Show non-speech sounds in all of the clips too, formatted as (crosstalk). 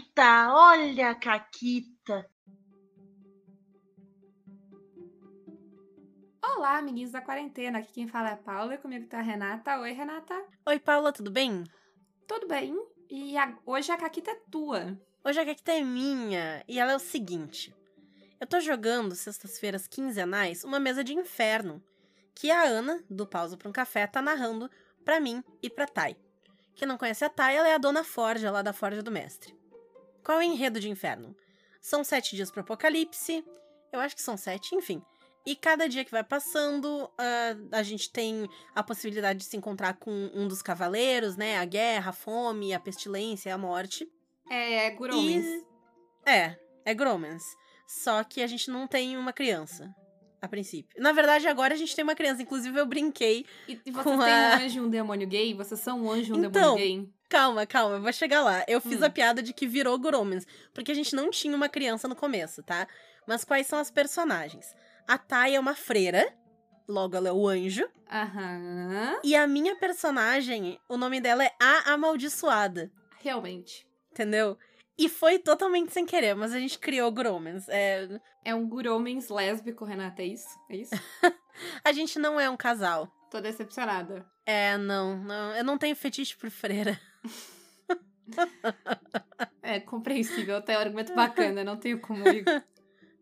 Caquita, olha a Caquita. Olá, amiguinhos da quarentena. Aqui quem fala é a Paula e comigo tá a Renata. Oi, Renata. Oi, Paula, tudo bem? Tudo bem? E a... hoje a Caquita é tua. Hoje a Caquita é minha e ela é o seguinte. Eu tô jogando sextas-feiras quinzenais uma mesa de inferno que a Ana, do Pausa para um Café, tá narrando para mim e pra Thay. Quem não conhece a Thay, ela é a dona Forja lá da Forja do Mestre. Qual é o enredo de inferno? São sete dias pro apocalipse, eu acho que são sete, enfim. E cada dia que vai passando, uh, a gente tem a possibilidade de se encontrar com um dos cavaleiros, né? A guerra, a fome, a pestilência, a morte. É, é Gromans. E... É, é Gromans. Só que a gente não tem uma criança. A princípio. Na verdade, agora a gente tem uma criança. Inclusive, eu brinquei. E, e vocês têm a... um anjo e um demônio gay? Vocês são um anjo e um então, demônio gay? Calma, calma, eu vou chegar lá. Eu fiz hum. a piada de que virou Gromans. Porque a gente não tinha uma criança no começo, tá? Mas quais são as personagens? A Thay é uma freira. Logo, ela é o anjo. Aham. E a minha personagem, o nome dela é A Amaldiçoada. Realmente. Entendeu? E foi totalmente sem querer, mas a gente criou Gromans. É, é um Gromans lésbico, Renata, é isso? É isso? (laughs) a gente não é um casal. Tô decepcionada. É, não, não. Eu não tenho fetiche por freira. É compreensível, até um argumento (laughs) bacana, não tenho como ir.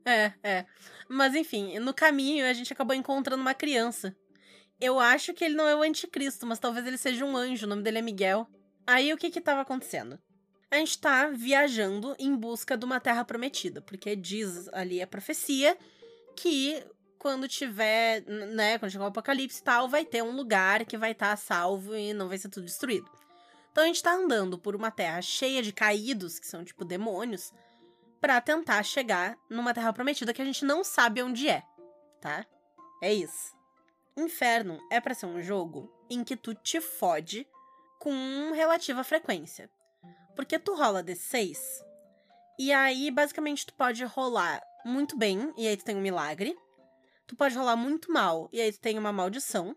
É, é. Mas enfim, no caminho a gente acabou encontrando uma criança. Eu acho que ele não é o anticristo, mas talvez ele seja um anjo, o nome dele é Miguel. Aí o que que tava acontecendo? A gente tá viajando em busca de uma terra prometida, porque diz ali a profecia que quando tiver, né, quando chegar o apocalipse e tal, vai ter um lugar que vai estar tá salvo e não vai ser tudo destruído. Então a gente tá andando por uma terra cheia de caídos, que são tipo demônios, para tentar chegar numa terra prometida que a gente não sabe onde é, tá? É isso. Inferno é para ser um jogo em que tu te fode com relativa frequência. Porque tu rola D6, e aí basicamente tu pode rolar muito bem, e aí tu tem um milagre. Tu pode rolar muito mal, e aí tu tem uma maldição.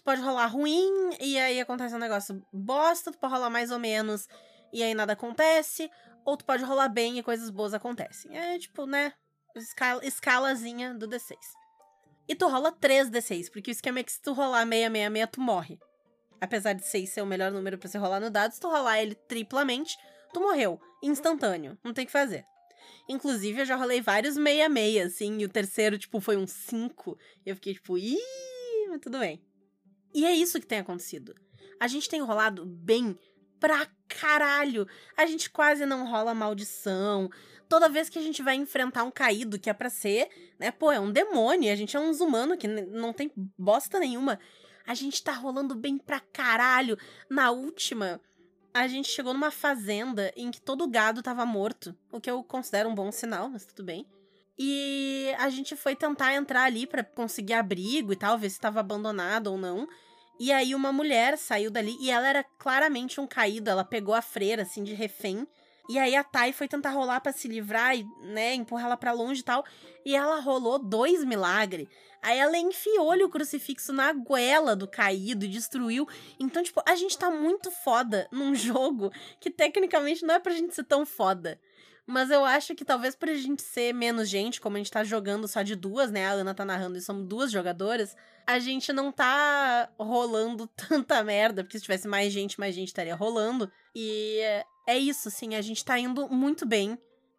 Tu pode rolar ruim, e aí acontece um negócio bosta. Tu pode rolar mais ou menos, e aí nada acontece ou tu pode rolar bem e coisas boas acontecem. É tipo, né? Escala, escalazinha do D6. E tu rola 3 D6, porque o esquema é que se tu rolar 666, tu morre. Apesar de 6 ser o melhor número para você rolar no dado, se tu rolar ele triplamente, tu morreu. Instantâneo. Não tem o que fazer. Inclusive, eu já rolei vários 66, assim, e o terceiro, tipo, foi um 5. E eu fiquei tipo, ih, mas tudo bem. E é isso que tem acontecido. A gente tem rolado bem pra caralho. A gente quase não rola maldição. Toda vez que a gente vai enfrentar um caído que é pra ser, né? Pô, é um demônio. A gente é uns humanos que não tem bosta nenhuma. A gente tá rolando bem pra caralho. Na última, a gente chegou numa fazenda em que todo o gado tava morto. O que eu considero um bom sinal, mas tudo bem. E a gente foi tentar entrar ali para conseguir abrigo e tal, ver se tava abandonado ou não. E aí uma mulher saiu dali e ela era claramente um caído, ela pegou a freira assim de refém. E aí a Tai foi tentar rolar para se livrar e, né, empurrar ela para longe e tal, e ela rolou dois milagres. Aí ela enfiou-lhe o crucifixo na goela do caído e destruiu. Então, tipo, a gente tá muito foda num (laughs) jogo que tecnicamente não é pra gente ser tão foda. Mas eu acho que talvez por a gente ser menos gente, como a gente tá jogando só de duas, né? A Ana tá narrando e somos duas jogadoras, a gente não tá rolando (laughs) tanta merda, porque se tivesse mais gente, mais gente estaria rolando. E é isso, assim, a gente tá indo muito bem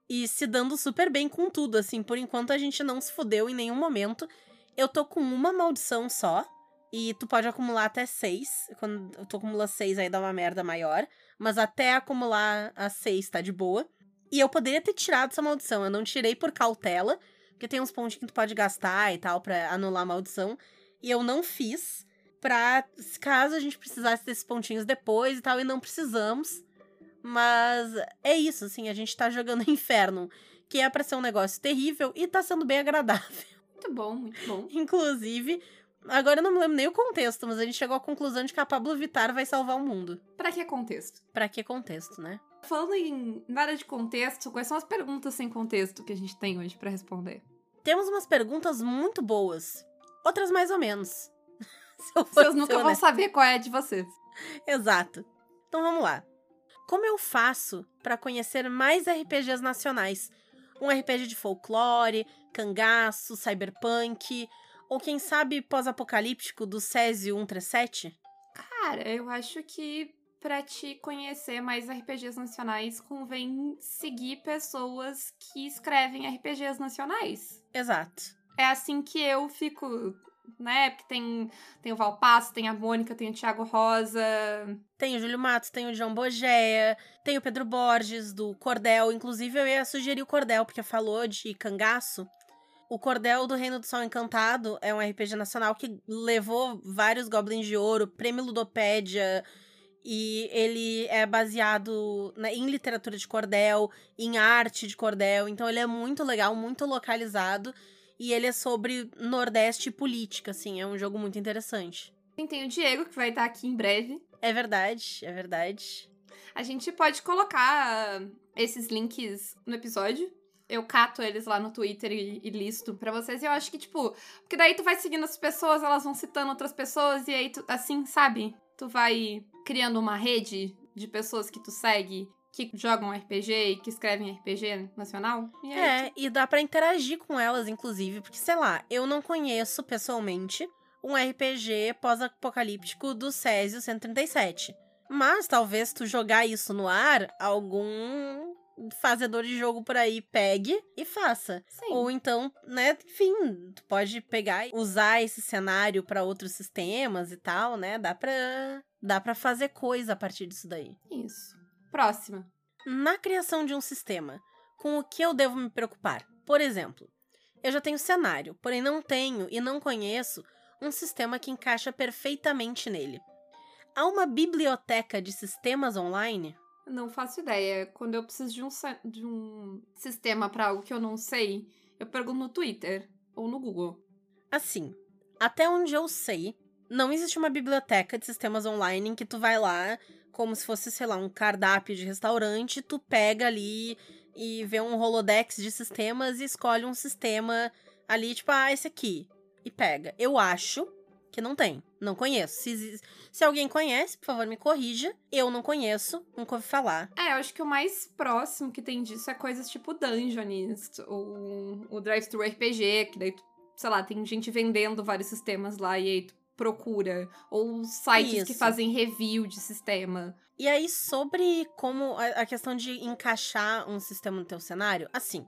e se dando super bem com tudo, assim. Por enquanto a gente não se fudeu em nenhum momento. Eu tô com uma maldição só. E tu pode acumular até seis. Quando tu acumula seis, aí dá uma merda maior. Mas até acumular a seis tá de boa. E eu poderia ter tirado essa maldição. Eu não tirei por cautela, porque tem uns pontos que tu pode gastar e tal para anular a maldição. E eu não fiz pra caso a gente precisasse desses pontinhos depois e tal, e não precisamos. Mas é isso, assim, a gente tá jogando (laughs) Inferno, que é pra ser um negócio terrível e tá sendo bem agradável. Muito bom, muito bom. (laughs) Inclusive, agora eu não me lembro nem o contexto, mas a gente chegou à conclusão de que a Pablo Vittar vai salvar o mundo. Para que contexto? Para que contexto, né? Falando em nada de contexto, quais são as perguntas sem contexto que a gente tem hoje para responder? Temos umas perguntas muito boas, outras mais ou menos. (laughs) Se vocês nunca vão saber qual é a de vocês. Exato. Então vamos lá. como eu faço para conhecer mais RPGs nacionais? Um RPG de folclore, cangaço, cyberpunk, ou quem sabe pós-apocalíptico do Césio 137? Cara, eu acho que para te conhecer mais RPGs nacionais, convém seguir pessoas que escrevem RPGs nacionais. Exato. É assim que eu fico, né? Porque tem, tem o Valpasso, tem a Mônica, tem o Thiago Rosa. Tem o Júlio Matos, tem o João Bogéia, tem o Pedro Borges, do Cordel. Inclusive, eu ia sugerir o Cordel, porque falou de cangaço. O Cordel do Reino do Sol Encantado é um RPG nacional que levou vários Goblins de Ouro, Prêmio Ludopédia, e ele é baseado né, em literatura de cordel, em arte de cordel. Então ele é muito legal, muito localizado. E ele é sobre Nordeste e política, assim. É um jogo muito interessante. Tem, tem o Diego, que vai estar aqui em breve. É verdade, é verdade. A gente pode colocar esses links no episódio. Eu cato eles lá no Twitter e, e listo pra vocês. E eu acho que, tipo, porque daí tu vai seguindo as pessoas, elas vão citando outras pessoas, e aí tu, assim, sabe? Tu vai criando uma rede de pessoas que tu segue que jogam RPG e que escrevem RPG nacional. E é, tu... e dá para interagir com elas, inclusive, porque, sei lá, eu não conheço pessoalmente um RPG pós-apocalíptico do Césio 137. Mas talvez tu jogar isso no ar, algum fazedor de jogo por aí pegue e faça. Sim. Ou então, né, enfim, tu pode pegar e usar esse cenário para outros sistemas e tal, né? Dá pra, dá pra fazer coisa a partir disso daí. Isso. Próxima. Na criação de um sistema, com o que eu devo me preocupar? Por exemplo, eu já tenho cenário, porém não tenho e não conheço um sistema que encaixa perfeitamente nele. Há uma biblioteca de sistemas online? Não faço ideia. Quando eu preciso de um, de um sistema para algo que eu não sei, eu pergunto no Twitter ou no Google. Assim, até onde eu sei, não existe uma biblioteca de sistemas online em que tu vai lá, como se fosse, sei lá, um cardápio de restaurante, tu pega ali e vê um Rolodex de sistemas e escolhe um sistema ali, tipo, ah, esse aqui. E pega. Eu acho que não tem. Não conheço. Se, se alguém conhece, por favor, me corrija. Eu não conheço, nunca ouvi falar. É, eu acho que o mais próximo que tem disso é coisas tipo Dungeonist, ou o Drive Thru RPG, que daí, sei lá, tem gente vendendo vários sistemas lá e aí tu procura. Ou sites Isso. que fazem review de sistema. E aí, sobre como a questão de encaixar um sistema no teu cenário, assim,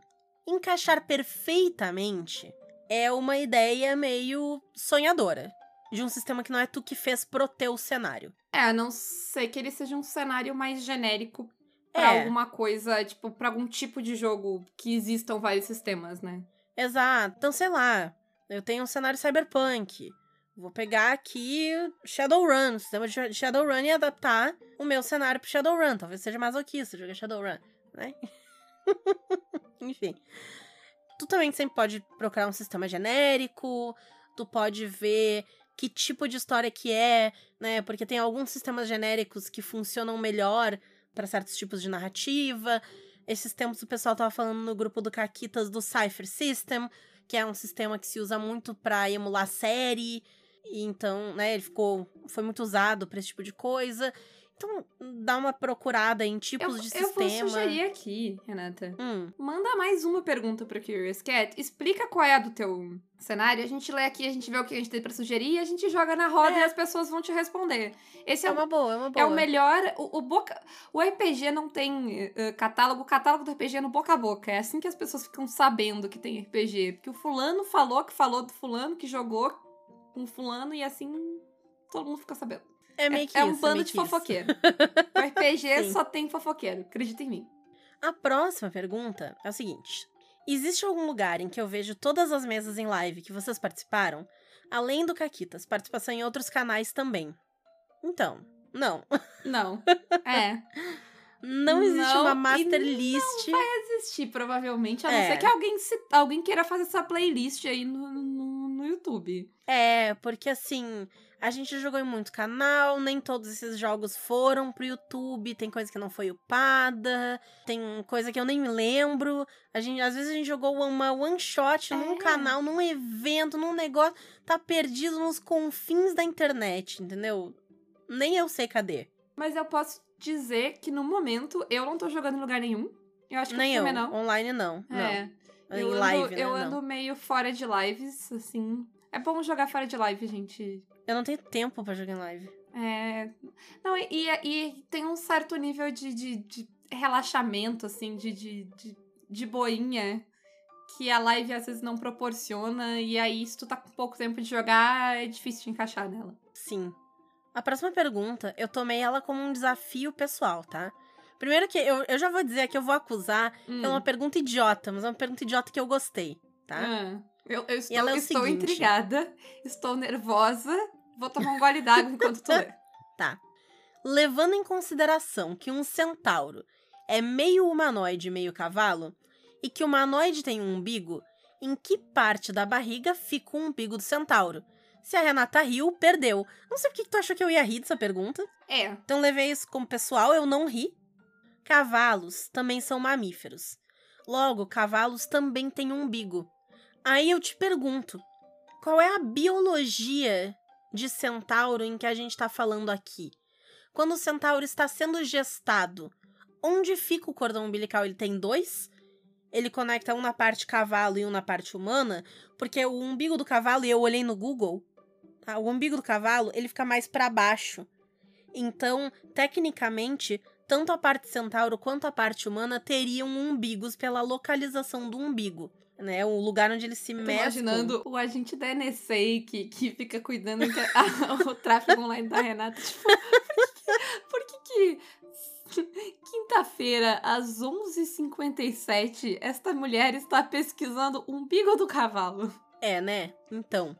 encaixar perfeitamente é uma ideia meio sonhadora de um sistema que não é tu que fez pro teu cenário. É, a não ser que ele seja um cenário mais genérico para é. alguma coisa, tipo, para algum tipo de jogo que existam vários sistemas, né? Exato. Então, sei lá, eu tenho um cenário cyberpunk. Vou pegar aqui Shadowrun, o sistema de Shadowrun e adaptar o meu cenário pro Shadowrun. Talvez seja masoquista jogar Shadowrun, né? (laughs) Enfim. Tu também sempre pode procurar um sistema genérico, tu pode ver que tipo de história que é, né? Porque tem alguns sistemas genéricos que funcionam melhor para certos tipos de narrativa. Esses tempos o pessoal tava falando no grupo do Caquitas do Cypher System, que é um sistema que se usa muito para emular série. E então, né, ele ficou foi muito usado para esse tipo de coisa. Então, dá uma procurada em tipos eu, de sistema. Eu vou sugerir aqui, Renata. Hum. Manda mais uma pergunta pro Curious Cat. Explica qual é a do teu cenário. A gente lê aqui, a gente vê o que a gente tem pra sugerir e a gente joga na roda é. e as pessoas vão te responder. Esse é, é uma boa, é uma boa. É o melhor. O, o, boca, o RPG não tem uh, catálogo. O catálogo do RPG é no boca a boca. É assim que as pessoas ficam sabendo que tem RPG. Porque o fulano falou que falou do fulano que jogou com fulano e assim todo mundo fica sabendo. É meio que é, é um bando de fofoqueiro. (laughs) o RPG só tem fofoqueiro, acredita em mim. A próxima pergunta é o seguinte: Existe algum lugar em que eu vejo todas as mesas em live que vocês participaram? Além do Caquitas, participação em outros canais também. Então, não. (laughs) Não. É. Não existe não, uma master list. Não vai existir, provavelmente. A não é. ser que alguém, se, alguém queira fazer essa playlist aí no, no, no YouTube. É, porque assim, a gente jogou em muito canal, nem todos esses jogos foram pro YouTube, tem coisa que não foi upada, tem coisa que eu nem me lembro. A gente, às vezes a gente jogou uma one shot é. num canal, num evento, num negócio, tá perdido nos confins da internet, entendeu? Nem eu sei cadê. Mas eu posso dizer que no momento eu não tô jogando em lugar nenhum. Eu acho que Nem eu. não. Online não. É. Não. Eu ando, live, eu né? ando Não. meio fora de lives, assim. É bom jogar fora de live, gente. Eu não tenho tempo pra jogar em live. É. Não, e, e, e tem um certo nível de, de, de relaxamento, assim, de, de, de, de boinha. Que a live às vezes não proporciona. E aí, se tu tá com pouco tempo de jogar, é difícil de encaixar nela. Sim. A próxima pergunta, eu tomei ela como um desafio pessoal, tá? Primeiro que eu, eu já vou dizer que eu vou acusar Hum. que é uma pergunta idiota, mas é uma pergunta idiota que eu gostei, tá? Ah, eu, eu estou, ela é estou seguinte. intrigada, estou nervosa. Vou tomar um gole d'água enquanto tu lê. (laughs) Tá. Levando em consideração que um centauro é meio humanoide e meio cavalo, e que o humanoide tem um umbigo, em que parte da barriga fica o umbigo do centauro? Se a Renata riu, perdeu. Não sei por que que tu achou que eu ia rir dessa pergunta. É. Então levei isso como pessoal, eu não ri. Cavalos também são mamíferos. Logo, cavalos também têm um umbigo. Aí eu te pergunto, qual é a biologia de centauro em que a gente está falando aqui? Quando o centauro está sendo gestado, onde fica o cordão umbilical? Ele tem dois? Ele conecta um na parte cavalo e um na parte humana? Porque o umbigo do cavalo, e eu olhei no Google, tá? o umbigo do cavalo, ele fica mais para baixo. Então, tecnicamente, tanto a parte centauro quanto a parte humana teriam umbigos pela localização do umbigo, né? O lugar onde eles se mesclam. imaginando o agente da NSA que, que fica cuidando que a- (laughs) o tráfego online da Renata. Tipo, (laughs) por que que, por que que quinta-feira, às 11h57, esta mulher está pesquisando o umbigo do cavalo? É, né? Então.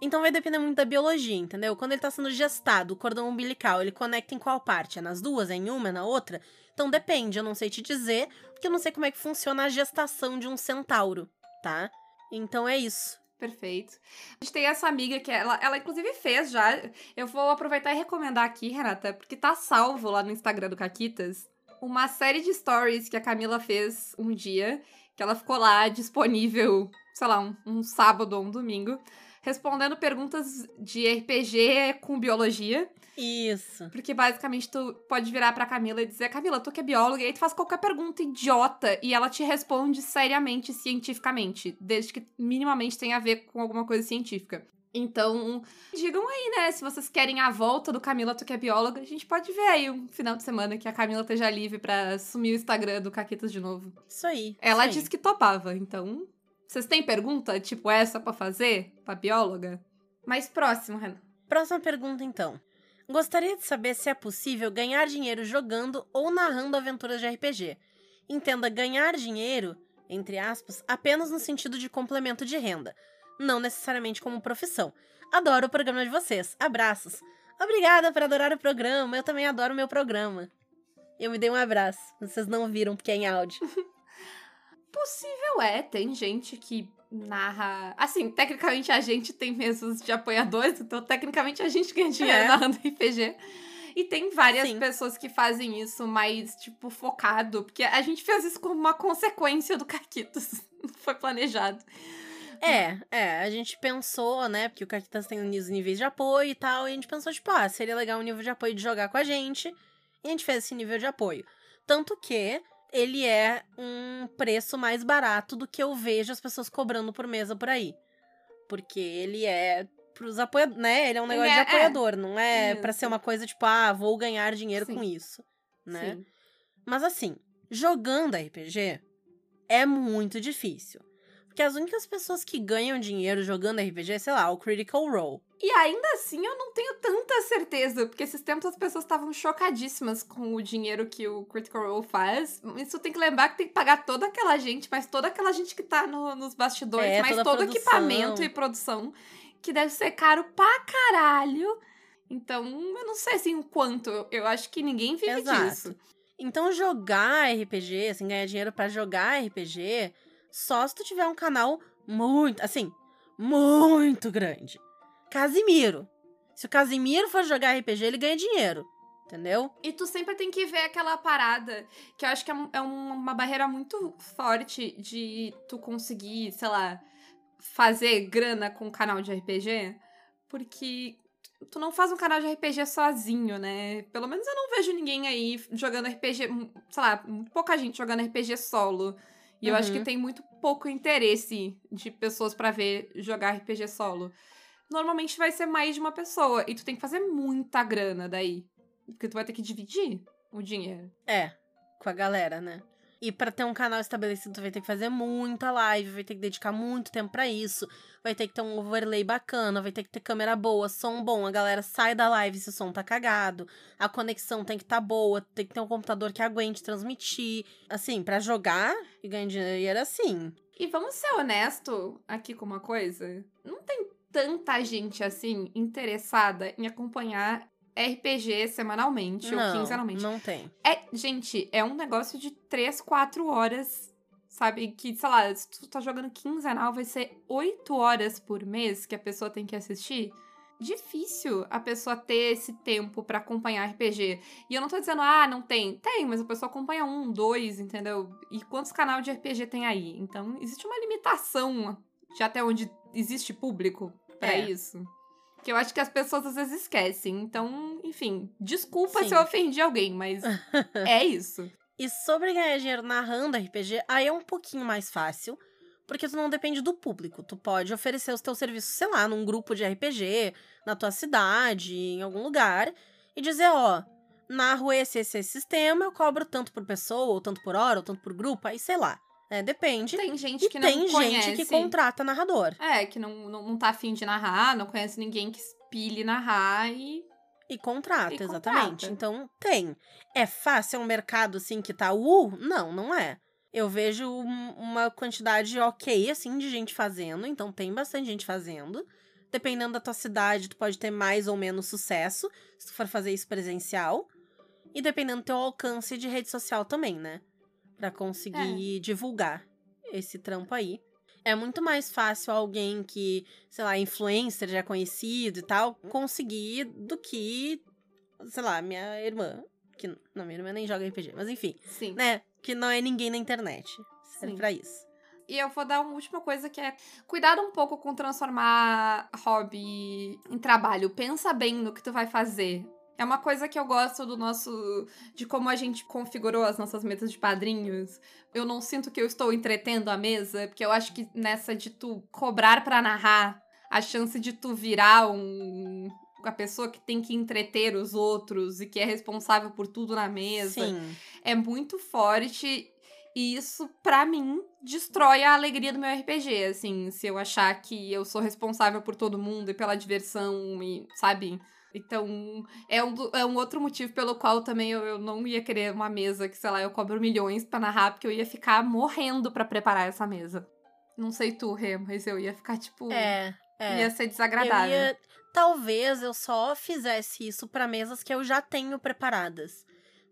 Então vai depender muito da biologia, entendeu? Quando ele tá sendo gestado, o cordão umbilical, ele conecta em qual parte? É nas duas? É em uma? É na outra? Então depende, eu não sei te dizer, porque eu não sei como é que funciona a gestação de um centauro, tá? Então é isso. Perfeito. A gente tem essa amiga que ela, ela inclusive fez já. Eu vou aproveitar e recomendar aqui, Renata, porque tá salvo lá no Instagram do Caquitas uma série de stories que a Camila fez um dia, que ela ficou lá disponível, sei lá, um, um sábado ou um domingo, respondendo perguntas de RPG com biologia. Isso. Porque basicamente tu pode virar pra Camila e dizer, Camila, tu que é bióloga, e aí tu faz qualquer pergunta idiota e ela te responde seriamente, cientificamente, desde que minimamente tenha a ver com alguma coisa científica. Então, digam aí, né, se vocês querem a volta do Camila, tu que é bióloga, a gente pode ver aí um final de semana que a Camila esteja livre pra assumir o Instagram do Caquetas de novo. Isso aí. Ela isso aí. disse que topava, então. Vocês têm pergunta, tipo essa pra fazer, pra bióloga? Mais próximo, Renan. Próxima pergunta, então. Gostaria de saber se é possível ganhar dinheiro jogando ou narrando aventuras de RPG. Entenda ganhar dinheiro, entre aspas, apenas no sentido de complemento de renda, não necessariamente como profissão. Adoro o programa de vocês. Abraços. Obrigada por adorar o programa. Eu também adoro o meu programa. Eu me dei um abraço. Vocês não viram porque é em áudio. (laughs) Possível é, tem gente que narra. Assim, tecnicamente a gente tem mesas de apoiadores, então tecnicamente a gente ganha dinheiro É. narrando (laughs) RPG. E tem várias Sim. pessoas que fazem isso mais, tipo, focado. Porque a gente fez isso como uma consequência do Caquitos. (laughs) Não foi planejado. É, é, a gente pensou, né, porque o Caquitas tem os níveis de apoio e tal, e a gente pensou, tipo, ah, seria legal um nível de apoio de jogar com a gente, e a gente fez esse nível de apoio. Tanto que ele é um preço mais barato do que eu vejo as pessoas cobrando por mesa por aí. Porque ele é pros apoiadores, né, ele é um negócio é- de apoiador, não é pra Isso. ser uma coisa tipo, ah, vou ganhar dinheiro Sim. com isso, né? Sim. Mas assim, jogando RPG é muito difícil. Porque as únicas pessoas que ganham dinheiro jogando RPG, sei lá, o Critical Role. E ainda assim eu não tenho tanta certeza, porque esses tempos as pessoas estavam chocadíssimas com o dinheiro que o Critical Role faz. Isso tem que lembrar que tem que pagar toda aquela gente, mas toda aquela gente que tá no- nos bastidores, É, todo produção. equipamento e produção, que deve ser caro pra caralho. Então, eu não sei assim o quanto. Eu, acho que ninguém vive Exato. disso. Então jogar RPG, assim, ganhar dinheiro pra jogar RPG, só se tu tiver um canal muito, assim, muito grande. Casimiro. Se o Casimiro for jogar RPG, ele ganha dinheiro. Entendeu? E tu sempre tem que ver aquela parada, que eu acho que é, um- é um- uma barreira muito forte de tu conseguir, sei lá, fazer grana com o canal de RPG. Porque tu não faz um canal de RPG sozinho, né? Pelo menos eu não vejo ninguém aí jogando RPG, sei lá, pouca gente jogando RPG solo. E eu acho que Uhum. tem muito pouco interesse de pessoas pra ver jogar RPG solo. Normalmente vai ser mais de uma pessoa e tu tem que fazer muita grana daí, porque tu vai ter que dividir o dinheiro. É, com a galera, né? E pra ter um canal estabelecido, tu vai ter que fazer muita live, vai ter que dedicar muito tempo pra isso, vai ter que ter um overlay bacana, vai ter que ter câmera boa, som bom, a galera sai da live se o som tá cagado, a conexão tem que tá boa, tem que ter um computador que aguente transmitir. Assim, pra jogar e ganhar dinheiro assim. E vamos ser honesto aqui com uma coisa, não tem tanta gente assim interessada em acompanhar RPG semanalmente ou Não, quinzenalmente. não tem. É, gente, é um negócio de 3, 4 horas, sabe? Que, sei lá, se tu tá jogando quinzenal, vai ser 8 horas por mês que a pessoa tem que assistir. Difícil a pessoa ter esse tempo pra acompanhar RPG. E eu não tô dizendo, ah, não tem. Tem, mas a pessoa acompanha um, dois, entendeu? E quantos canais de RPG tem aí? Então, existe uma limitação de até onde existe público pra É. isso. Que eu acho que as pessoas às vezes esquecem. Então, enfim, desculpa Sim. se eu ofendi alguém, mas (laughs) é isso. E sobre ganhar dinheiro narrando RPG, aí é um pouquinho mais fácil, porque tu não depende do público. Tu pode oferecer os teus serviços, sei lá, num grupo de RPG, na tua cidade, em algum lugar, e dizer, ó, narro esse, esse, esse sistema, eu cobro tanto por pessoa, ou tanto por hora, ou tanto por grupo, aí sei lá. É, depende. Tem gente e que não tem conhece. gente que contrata narrador. É, que não, não, não tá afim de narrar, não conhece ninguém que pile narrar e. E contrata, E exatamente. contrata. Então, tem. É fácil, é um mercado, assim, que tá uh? Não, não é. Eu vejo um- uma quantidade ok, assim, de gente fazendo. Então, tem bastante gente fazendo. Dependendo da tua cidade, tu pode ter mais ou menos sucesso, se tu for fazer isso presencial. E dependendo do teu alcance de rede social também, né? Pra conseguir divulgar esse trampo aí. É muito mais fácil alguém que, sei lá, influencer já conhecido e tal, conseguir do que, sei lá, minha irmã. Que, não, minha irmã nem joga RPG, mas enfim, Sim. né? Que não é ninguém na internet. Serve Sim. pra isso. E eu vou dar uma última coisa que é cuidado um pouco com transformar hobby em trabalho. Pensa bem no que tu vai fazer. É uma coisa que eu gosto do nosso. de como a gente configurou as nossas mesas de padrinhos. Eu não sinto que eu estou entretendo a mesa, porque eu acho que nessa de tu cobrar pra narrar, a chance de tu virar um. a pessoa que tem que entreter os outros e que é responsável por tudo na mesa Sim. é muito forte e isso, pra mim, destrói a alegria do meu RPG, assim, se eu achar que eu sou responsável por todo mundo e pela diversão e, sabe? Então, é um, é um outro motivo pelo qual também eu, eu não ia querer uma mesa que, sei lá, eu cobro milhões pra narrar, porque eu ia ficar morrendo pra preparar essa mesa. Não sei tu, Rê, mas eu ia ficar, tipo, É, é. ia ser Eu desagradável. ia- Talvez eu só fizesse isso pra mesas que eu já tenho preparadas.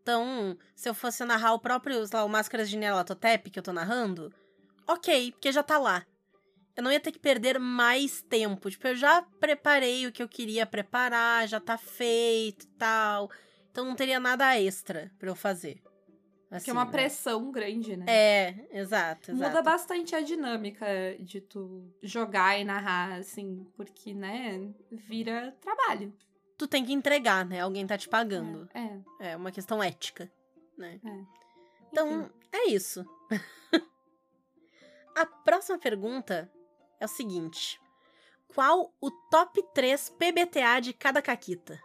Então, se eu fosse narrar o próprio, sei lá, o Máscaras de Nyarlathotep que eu tô narrando, ok, porque já tá lá. Eu não ia ter que perder mais tempo. Tipo, eu já preparei o que eu queria preparar, já tá feito e tal. Então não teria nada extra pra eu fazer. que é uma né? pressão grande, né? É, exato, exato. Muda bastante a dinâmica de tu jogar e narrar, assim, porque, né, vira trabalho. Tu tem que entregar, né? Alguém tá te pagando. É. É uma questão ética, né? É. Então, Enfim. é isso. (laughs) A próxima pergunta é o seguinte: Qual o top 3 PBTA de cada caquita?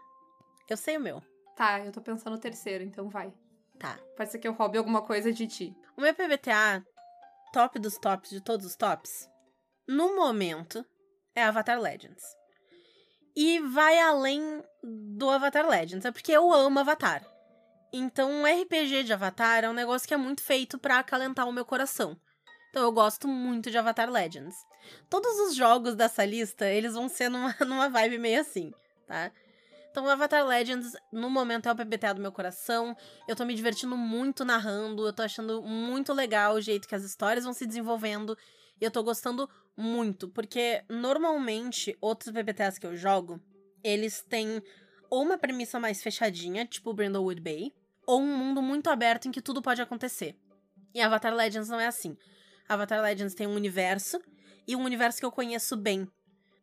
Eu sei o meu. Tá, eu tô pensando no terceiro, então vai. Tá. Pode ser que eu roube alguma coisa de ti. O meu PBTA, top dos tops de todos os tops, no momento, é Avatar Legends. E vai além do Avatar Legends, é porque eu amo Avatar. Então, um RPG de Avatar é um negócio que é muito feito pra acalentar o meu coração. Então, eu gosto muito de Avatar Legends. Todos os jogos dessa lista, eles vão ser numa, (laughs) numa vibe meio assim, tá? Então, Avatar Legends, no momento, é o PBTA do meu coração. Eu tô me divertindo muito narrando, eu tô achando muito legal o jeito que as histórias vão se desenvolvendo. E eu tô gostando muito, porque normalmente outros PBTAs que eu jogo, eles têm ou uma premissa mais fechadinha, tipo Brindlewood Bay, ou um mundo muito aberto em que tudo pode acontecer. E Avatar Legends não é assim. Avatar Legends tem um universo, e um universo que eu conheço bem.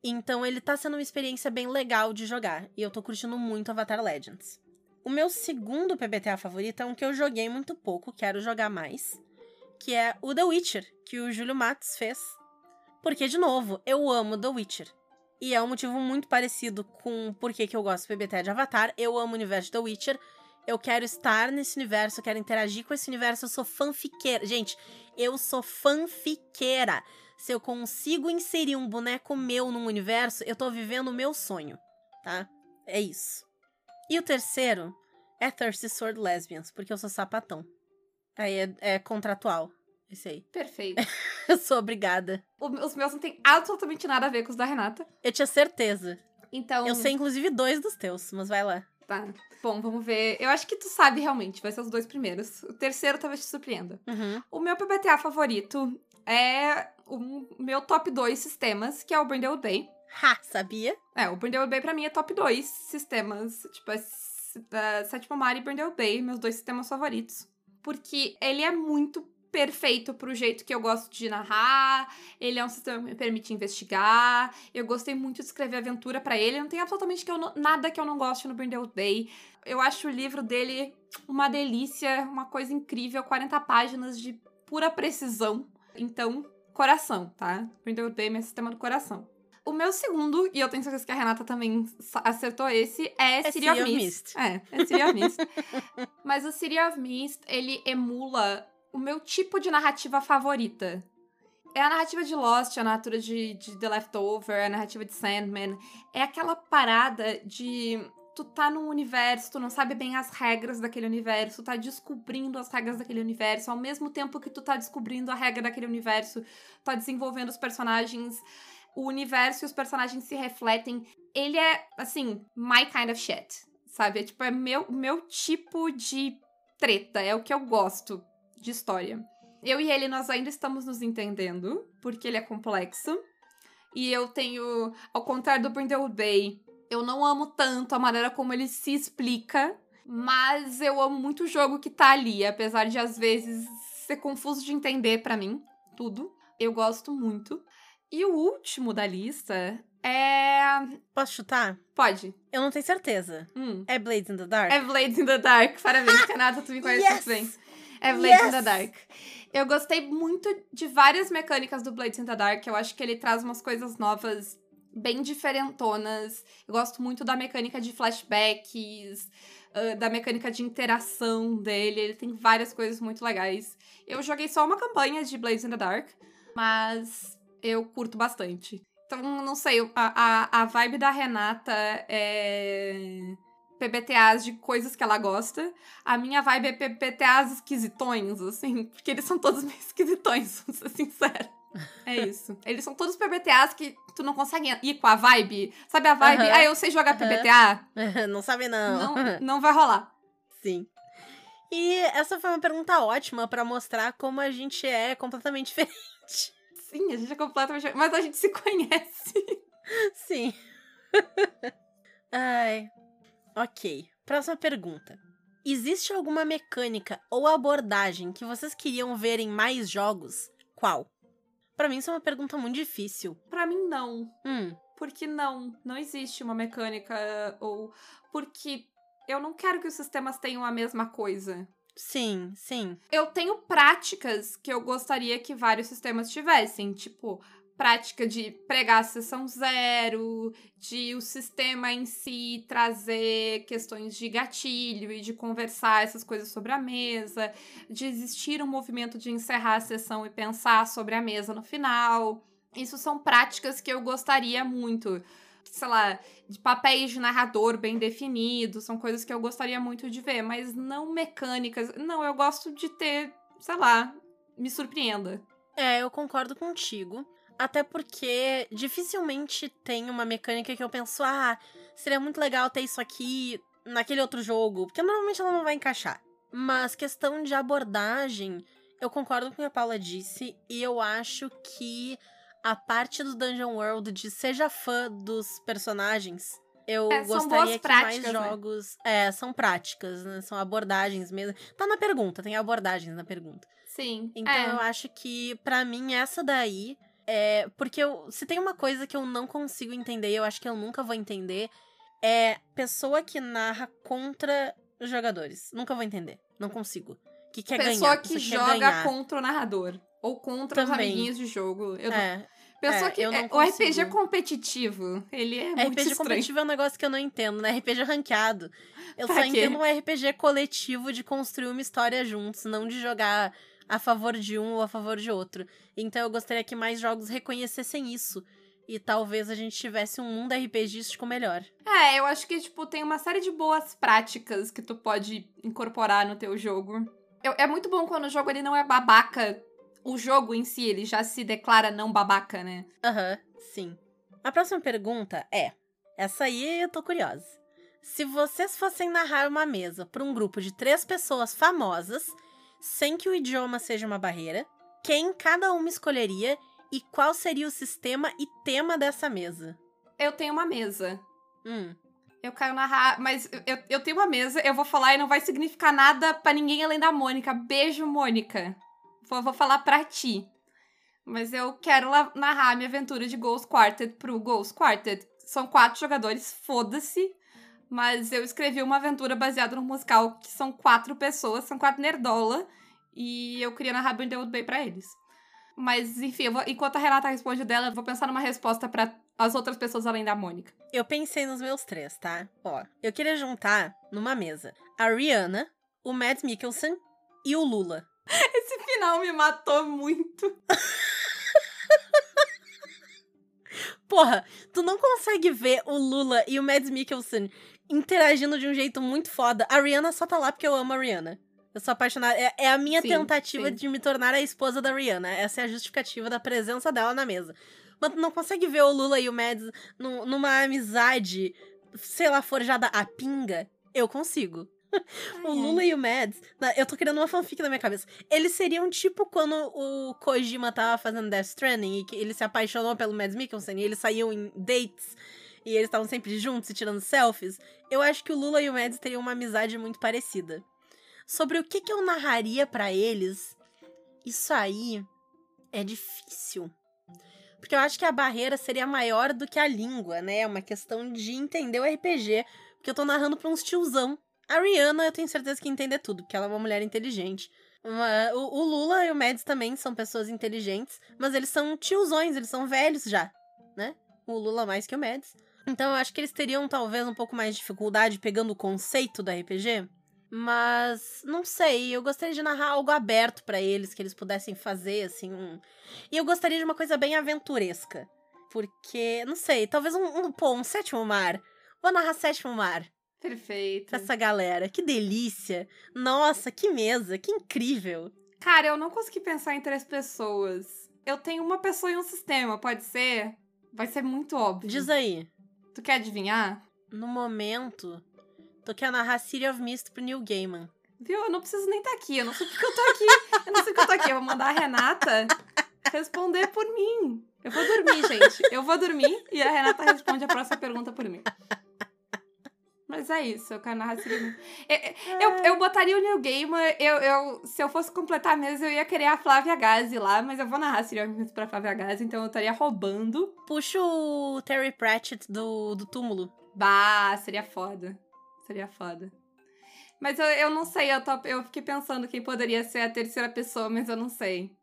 Então ele tá sendo uma experiência bem legal de jogar. E eu tô curtindo muito Avatar Legends. O meu segundo PBTA favorito é um que eu joguei muito pouco, quero jogar mais. Que é o The Witcher, que o Júlio Matos fez. Porque, de novo, eu amo The Witcher. E é um motivo muito parecido com por que eu gosto do PBTA de Avatar. Eu amo o universo de The Witcher. Eu quero estar nesse universo, eu quero interagir com esse universo. Eu sou fanfiqueira. Gente, eu sou fanfiqueira. Se eu consigo inserir um boneco meu num universo, eu tô vivendo o meu sonho, tá? É isso. E o terceiro é Thirsty Sword Lesbians, porque eu sou sapatão. Aí é, é contratual. Esse aí. (laughs) Perfeito. eu sou obrigada. O- os meus não tem absolutamente nada a ver com os da Renata. Eu tinha certeza. Então. Eu sei, inclusive, dois dos teus, mas vai lá. Tá. Bom, vamos ver. Eu acho que tu sabe realmente, vai ser os dois primeiros. O terceiro talvez te surpreenda. Uhum. O meu PBTA favorito é o meu top 2 sistemas, que é o Brindlewood Bay. Ha, sabia? É, o Brindlewood Bay pra mim é top 2 sistemas. Tipo, é é Sétimo Mar e Brindlewood Bay, meus dois sistemas favoritos. Porque ele é muito perfeito pro jeito que eu gosto de narrar. Ele é um sistema que me permite investigar. Eu gostei muito de escrever aventura pra ele. Não tem absolutamente que eu não- nada que eu não goste no Brindlewood Bay. Eu acho o livro dele uma delícia, uma coisa incrível. 40 páginas de pura precisão. Então, coração, tá? Brindlewood Bay é meu sistema do coração. O meu segundo, e eu tenho certeza que a Renata também acertou esse, é, É City of Mist. Mist. É, é City of Mist. (laughs) Mas o City of Mist, ele emula o meu tipo de narrativa favorita. É a narrativa de Lost, a narrativa de, de The Leftover, a narrativa de Sandman. É aquela parada de tu tá num universo, tu não sabe bem as regras daquele universo, tu tá descobrindo as regras daquele universo, ao mesmo tempo que tu tá descobrindo a regra daquele universo, tá desenvolvendo os personagens, o universo e os personagens se refletem. Ele é, assim, my kind of shit, sabe? É, tipo, é meu, meu tipo de treta, é o que eu gosto de história. Eu e ele, nós ainda estamos nos entendendo, porque ele é complexo. E eu tenho, ao contrário do Brindlewood Bay, eu não amo tanto a maneira como ele se explica, mas eu amo muito o jogo que tá ali, apesar de às vezes ser confuso de entender pra mim, tudo. Eu gosto muito. E o último da lista é. Posso chutar? Pode. Eu não tenho certeza. Hum. É Blades in the Dark? É Blades in the Dark. Parabéns, Renata, tu me conhece Yes! muito bem. É Blades in the Yes! Dark. Eu gostei muito de várias mecânicas do Blades in the Dark. Eu acho que ele traz umas coisas novas bem diferentonas. Eu gosto muito da mecânica de flashbacks, ah, da mecânica de interação dele. Ele tem várias coisas muito legais. Eu joguei só uma campanha de Blades in the Dark, mas eu curto bastante. Então, não sei, a, a, a vibe da Renata é PBTAs de coisas que ela gosta. A minha vibe é PBTAs esquisitões, assim, (laughs) porque eles são todos meio esquisitões, (laughs) vou ser sincera. É isso. Eles são todos PBTAs que tu não consegue ir com a vibe. Sabe a vibe? Ah, eu sei jogar. PBTA? (laughs) não sabe, não. Não, não vai rolar. Sim. E essa foi uma pergunta ótima pra mostrar como a gente é completamente diferente. Sim, a gente é completamente. Mas a gente se conhece. Sim. Ai. Ok. Próxima pergunta. Existe alguma mecânica ou abordagem que vocês queriam ver em mais jogos? Qual? Pra mim, isso é uma pergunta muito difícil. Pra mim, não. Hum, Porque não, não existe uma mecânica ou porque eu não quero que os sistemas tenham a mesma coisa. sim, sim. Eu tenho práticas que eu gostaria que vários sistemas tivessem, tipo prática de pregar a sessão zero, de o sistema em si trazer questões de gatilho e de conversar essas coisas sobre a mesa, de existir um movimento de encerrar a sessão e pensar sobre a mesa no final. Isso são práticas que eu gostaria muito. Sei lá, de papéis de narrador bem definidos, são coisas que eu gostaria muito de ver, mas não mecânicas. Não, eu gosto de ter, sei lá, me surpreenda. É, eu concordo contigo. Até porque dificilmente tem uma mecânica que eu penso, ah, seria muito legal ter isso aqui naquele outro jogo. Porque normalmente ela não vai encaixar. Mas questão de abordagem, eu concordo com o que a Paula disse. E eu acho que a parte do Dungeon World de seja fã dos personagens. Eu É, gostaria que práticas, mais né? jogos. É, são práticas, né? São abordagens mesmo. Tá na pergunta, tem abordagens na pergunta. Sim. Então é. eu acho que, pra mim, essa daí É, porque eu, se tem uma coisa que eu não consigo entender, e eu acho que eu nunca vou entender, é pessoa que narra contra os jogadores. Nunca vou entender. Não consigo. Que quer Pessoa ganhar. que pessoa quer joga ganhar. contra o narrador. Ou contra os Também. amiguinhos de jogo. Eu não- É, Pessoa é, que. eu não é- o RPG competitivo, ele é muito RPG estranho. competitivo é um negócio que eu não entendo, né? RPG ranqueado. Eu Pra só quê? entendo um RPG coletivo de construir uma história juntos, não de jogar a favor de um ou a favor de outro. Então eu gostaria que mais jogos reconhecessem isso. E talvez a gente tivesse um mundo RPGístico melhor. É, eu acho que, tipo, tem uma série de boas práticas que tu pode incorporar no teu jogo. Eu- é muito bom quando o jogo ele não é babaca. O jogo em si, ele já se declara não babaca, né? Aham, sim. A próxima pergunta é: essa aí eu tô curiosa. Se vocês fossem narrar uma mesa para um grupo de três pessoas famosas, sem que o idioma seja uma barreira, quem cada uma escolheria e qual seria o sistema e tema dessa mesa? Eu tenho uma mesa. Hum, Eu quero narrar, mas eu, eu tenho uma mesa, eu vou falar e não vai significar nada pra ninguém além da Mônica. Beijo, Mônica. Vou, vou falar pra ti. Mas eu quero narrar minha aventura de Ghost Quartet pro Ghost Quartet. São quatro jogadores, foda-se. Mas eu escrevi uma aventura baseada no musical que são quatro pessoas, são quatro nerdola. E eu queria narrar Brindlewood Bay pra eles. Mas, enfim, vou- enquanto a Renata responde dela, eu vou pensar numa resposta pra as outras pessoas além da Mônica. eu pensei nos meus três, tá? Ó, eu queria juntar numa mesa a Rihanna, o Mads Mikkelsen e o Lula. (laughs) Esse final me matou muito. (laughs) Porra, tu não consegue ver o Lula e o Mads Mikkelsen interagindo de um jeito muito foda. A Rihanna só tá lá porque eu amo a Rihanna. Eu sou apaixonada. É, é a minha Sim, tentativa sim. de me tornar a esposa da Rihanna. Essa é a justificativa da presença dela na mesa. Mas tu não consegue ver o Lula e o Mads num- numa amizade, sei lá, forjada a pinga. Eu consigo. (laughs) O Lula e o Mads, eu tô criando uma fanfic na minha cabeça. Eles seriam tipo quando o Kojima tava fazendo Death Stranding e que ele se apaixonou pelo Mads Mikkelsen e eles saíam em dates e eles estavam sempre juntos e tirando selfies. Eu acho que o Lula e o Mads teriam uma amizade muito parecida. Sobre o que, que eu narraria pra eles, isso aí é difícil. Porque eu acho que a barreira seria maior do que a língua, né? É uma questão de entender o RPG. Porque eu tô narrando pra uns tiozão. A Rihanna, eu tenho certeza que entender tudo, porque ela é uma mulher inteligente. Uma- o, o Lula e o Mads também são pessoas inteligentes, mas eles são tiozões, eles são velhos já, né? O Lula mais que o Mads. Então eu acho que eles teriam talvez um pouco mais de dificuldade pegando o conceito da RPG. Mas não sei, eu gostaria de narrar algo aberto pra eles, que eles pudessem fazer, assim. Um... E eu gostaria de uma coisa bem aventuresca. Porque, não sei, talvez um, um, pô, um sétimo mar. Vou narrar sétimo mar Perfeito. pra essa galera. Que delícia! Nossa, que mesa, que incrível! Cara, eu não consegui pensar em três pessoas. Eu tenho uma pessoa e um sistema, pode ser? Vai ser muito óbvio. Diz aí, Tu quer adivinhar? no momento, tu quer narrar City of Mist pro Neil Gaiman. Viu? Eu não preciso nem estar aqui. Eu não sei porque eu tô aqui. Eu não sei porque eu tô aqui. Eu vou mandar a Renata responder por mim. Eu vou dormir, gente. Eu vou dormir e a Renata responde a próxima pergunta por mim. Mas é isso, eu quero narrar City (laughs) eu, eu, eu botaria o Neil Gaiman, eu, eu, se eu fosse completar a mesa, eu ia querer a Flávia Gazi lá, mas eu vou narrar of Mist pra Flávia Gazi, então eu estaria roubando. Puxa o Terry Pratchett do, do túmulo. Bah, seria foda. Seria foda. Mas eu, eu não sei, eu, top, eu fiquei pensando quem poderia ser a terceira pessoa, mas eu não sei.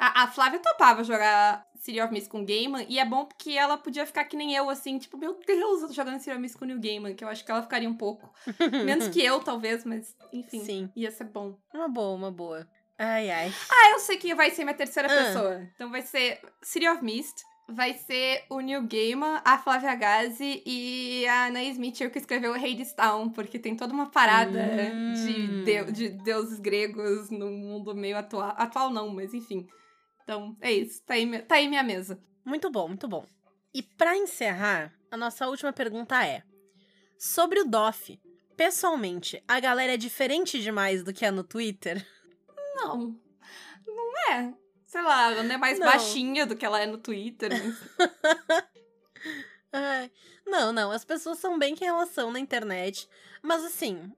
A, a Flávia topava jogar City of Mist com o Gaiman, e é bom porque ela podia ficar que nem eu, assim, tipo, meu Deus, eu tô jogando City of Mist com o New Gaiman, que eu acho que ela ficaria um pouco. (laughs) Menos que eu, talvez, mas enfim, Sim. ia ser bom. Uma boa, uma boa. Ai, ai. Ah, eu sei quem vai ser minha terceira Ah. pessoa. Então vai ser City of Mist, vai ser o Neil Gaiman, a Flávia Gazi e a Anaïs Mitchell que escreveu Hades Town, porque tem toda uma parada Hum. de, deu- de deuses gregos no mundo meio atual. Atual não, mas enfim. Então, é isso. Tá aí, tá aí minha mesa. Muito bom, muito bom. E pra encerrar, a nossa última pergunta é: sobre o DOF. Pessoalmente, a galera é diferente demais do que é no Twitter? Não. Não é. Sei lá, ela não é mais Não. baixinha do que ela é no Twitter. mas- (laughs) não, não, as pessoas são bem quem elas são na internet. Mas assim,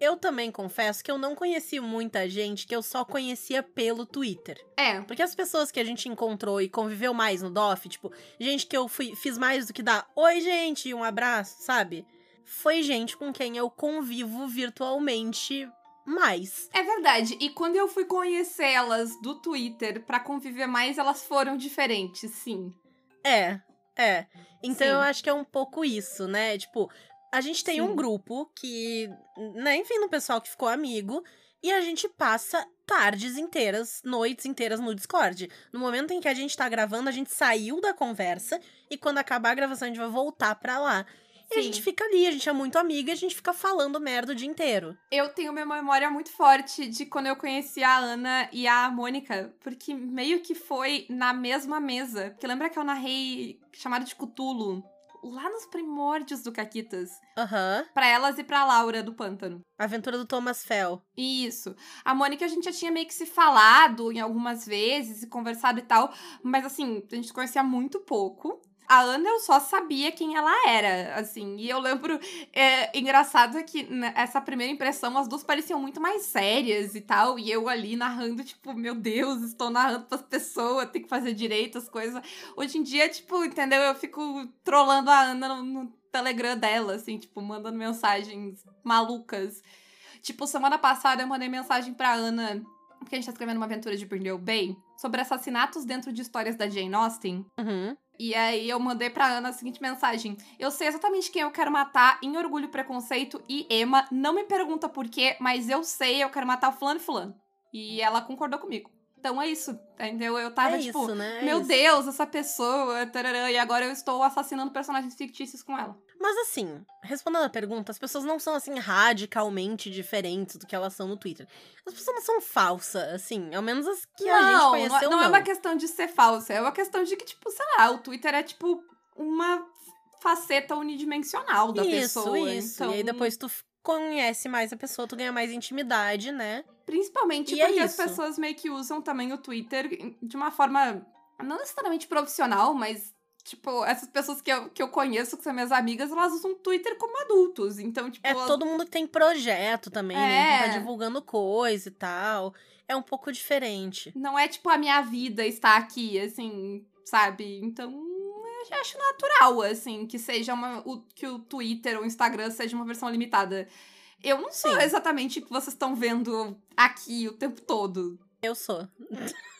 eu também confesso que eu não conheci muita gente que eu só conhecia pelo Twitter. É, Porque as pessoas que a gente encontrou e conviveu mais no DOF, tipo, gente que eu fui, fiz mais do que dar oi, gente, e um abraço, sabe? Foi gente com quem eu convivo virtualmente mais. é verdade. E quando eu fui conhecer elas do Twitter pra conviver mais, elas foram diferentes, sim. É, é. Então Sim. eu acho que é um pouco isso, né? Tipo, a gente tem Sim. um grupo que, né, enfim, no pessoal que ficou amigo, e a gente passa tardes inteiras, noites inteiras no Discord. No momento em que a gente tá gravando, a gente saiu da conversa, e quando acabar a gravação, a gente vai voltar pra lá. E a Sim. gente fica ali, a gente é muito amiga e a gente fica falando merda o dia inteiro. Eu tenho uma memória muito forte de quando eu conheci a Ana e a Mônica, porque meio que foi na mesma mesa. Porque lembra que eu narrei chamada de Cutulo lá nos primórdios do Caquitas, Aham. Pra elas e pra Laura do Pântano. Aventura do Thomas Fell. Isso. A Mônica a gente já tinha meio que se falado em algumas vezes e conversado e tal, mas assim, a gente conhecia muito pouco. A Ana eu só sabia quem ela era, assim, e eu lembro, é engraçado que nessa primeira impressão as duas pareciam muito mais sérias e tal, e eu ali narrando, tipo, meu Deus, estou narrando pras pessoas, tem que fazer direito as coisas. Hoje em dia, tipo, entendeu? Eu fico trolando a Ana no, no Telegram dela, assim, tipo, mandando mensagens malucas. Tipo, semana passada eu mandei mensagem pra Ana, porque a gente tá escrevendo uma aventura de Brindle Bay, sobre assassinatos dentro de histórias da Jane Austen. Uhum. E aí eu mandei pra Ana a seguinte mensagem: Eu sei exatamente quem eu quero matar em Orgulho, Preconceito e Emma. Não me pergunta por quê, mas eu sei, eu quero matar o fulano e fulano. E ela concordou comigo. Então é isso, entendeu? Eu tava é tipo, isso, né? É meu. Deus, essa pessoa, tarará, e agora eu estou assassinando personagens fictícios com ela. Mas assim, respondendo a pergunta, as pessoas não são assim radicalmente diferentes do que elas são no Twitter. As pessoas não são falsas, assim, ao menos as que a gente não, conheceu não, não. é uma questão de ser falsa, é uma questão de que, tipo, sei lá, o Twitter é tipo uma faceta unidimensional da isso, pessoa. isso. Então, E aí depois tu conhece mais a pessoa, tu ganha mais intimidade, né? Principalmente E é porque as isso. pessoas meio que usam também o Twitter de uma forma não necessariamente profissional, mas. Tipo, essas pessoas que eu, que eu conheço, que são minhas amigas, elas usam Twitter como adultos. Então, tipo. É elas- todo mundo que tem projeto também, né? Que tá É. divulgando coisa e tal. É um pouco diferente. Não é tipo a minha vida está aqui, assim, sabe? Então, eu acho natural, assim, que seja uma. o- que o Twitter ou o Instagram seja uma versão limitada. Eu não sou Sim. exatamente o que vocês estão vendo aqui o tempo todo. Eu sou. (laughs)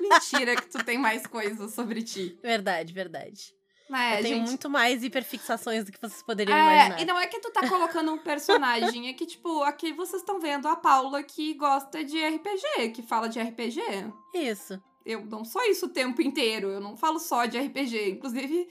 Mentira que tu tem mais coisas sobre ti. Verdade, verdade. É, eu tenho gente. muito mais hiperfixações do que vocês poderiam É, imaginar. e não é que tu tá colocando um personagem, é que, tipo, aqui vocês estão vendo a Paula que gosta de RPG, que fala de RPG. Isso. Eu não sou isso o tempo inteiro, eu não falo só de RPG. Inclusive,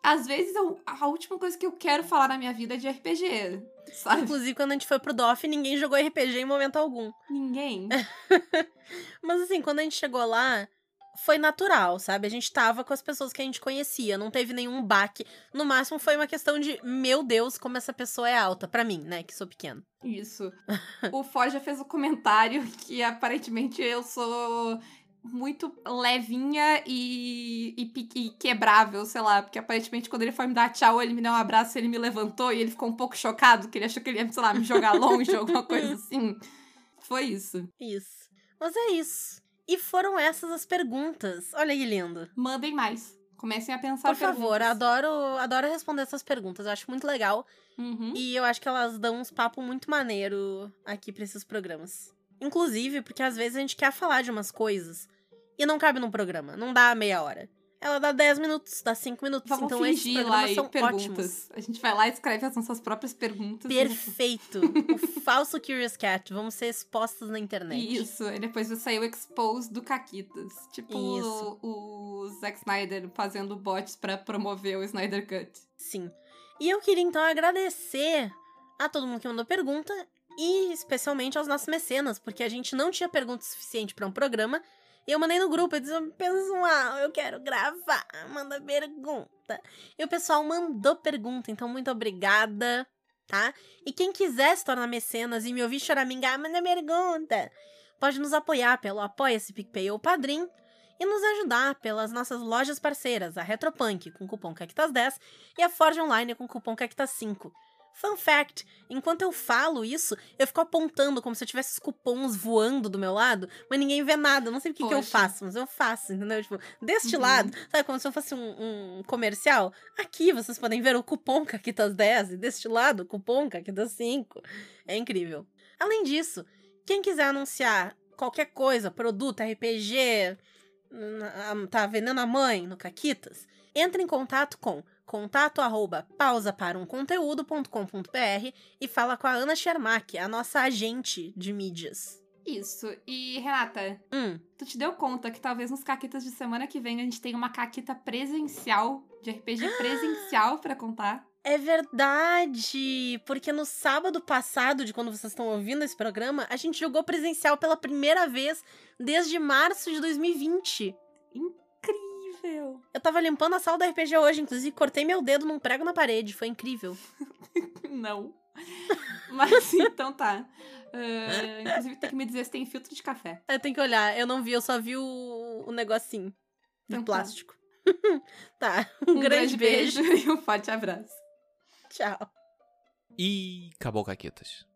às vezes eu- a última coisa que eu quero falar na minha vida é de RPG, sabe? Inclusive, quando a gente foi pro DOF, ninguém jogou RPG em momento algum. Ninguém. (laughs) Mas assim, quando a gente chegou lá, foi natural, sabe? A gente tava com as pessoas que a gente conhecia, não teve nenhum baque. No máximo foi uma questão de, meu Deus, como essa pessoa é alta. Pra mim, né? Que sou pequeno. Isso. (laughs) O Forja fez o comentário que aparentemente eu sou muito levinha e, e, e quebrável, sei lá. Porque aparentemente quando ele foi me dar tchau, ele me deu um abraço, ele me levantou e ele ficou um pouco chocado, que ele achou que ele ia, sei lá, me jogar (laughs) longe, alguma coisa assim. Foi isso. Isso. Mas é isso. E foram essas as perguntas. Olha que lindo. Mandem mais. Comecem a pensar Por favor, adoro, adoro responder essas perguntas. Eu acho muito legal. Uhum. E eu acho que elas dão uns papos muito maneiro aqui pra esses programas. Inclusive, porque às vezes a gente quer falar de umas coisas e não cabe num programa. Não dá meia hora. Ela dá 10 minutos, dá 5 minutos. Vamos então esses fingir lá e são perguntas. ótimos. A gente vai lá e escreve as nossas próprias perguntas. Perfeito. o (laughs) falso Curious Cat. Vamos ser expostos na internet. Isso, e depois vai sair o expose do Caquitas. Tipo Isso. o, o Zack Snyder fazendo bots pra promover o Snyder Cut. Sim. E eu queria então agradecer a todo mundo que mandou pergunta e especialmente aos nossos mecenas, porque a gente não tinha pergunta suficiente pra um programa. E eu mandei no grupo, eu disse, pessoal, eu quero gravar, manda pergunta. E o pessoal mandou pergunta, então muito obrigada, tá? E quem quiser se tornar mecenas e me ouvir choramingar, manda pergunta. Pode nos apoiar pelo Apoia-se PicPay ou Padrim e nos ajudar pelas nossas lojas parceiras, a Retropunk com cupom CACTAS10 e a Forge Online com cupom CACTAS5. Fun fact: enquanto eu falo isso, eu fico apontando como se eu tivesse os cupons voando do meu lado, mas ninguém vê nada. Eu não sei o que, que eu faço, mas eu faço, entendeu? Tipo, deste Uhum. lado, sabe como se eu fosse um, um comercial? Aqui vocês podem ver o cupom Caquitas 10 e deste lado o cupom Caquitas 5. É incrível. Além disso, quem quiser anunciar qualquer coisa, produto, RPG, tá vendendo a mãe no Caquitas, entre em contato com contato arroba pausaparumconteúdo.com.br e fala com a Ana Schermack, a nossa agente de mídias. Isso. E, Renata, Hum, tu te deu conta que talvez nos caquitas de semana que vem a gente tenha uma caquita presencial, de RPG presencial pra contar? é verdade! Porque no sábado passado, de quando vocês estão ouvindo esse programa, a gente jogou presencial pela primeira vez desde março de 2020. Incrível! Eu tava limpando a sala da RPG hoje, inclusive cortei meu dedo num prego na parede, foi incrível. (laughs) Não. Mas (laughs) então tá. Ah, inclusive, tem que me dizer se tem filtro de café. Eu tenho que olhar, eu não vi, eu só vi o, o negocinho de Então tá. plástico. (laughs) tá, um, grande, beijo. e um forte abraço. Tchau. E acabou, Caquetas.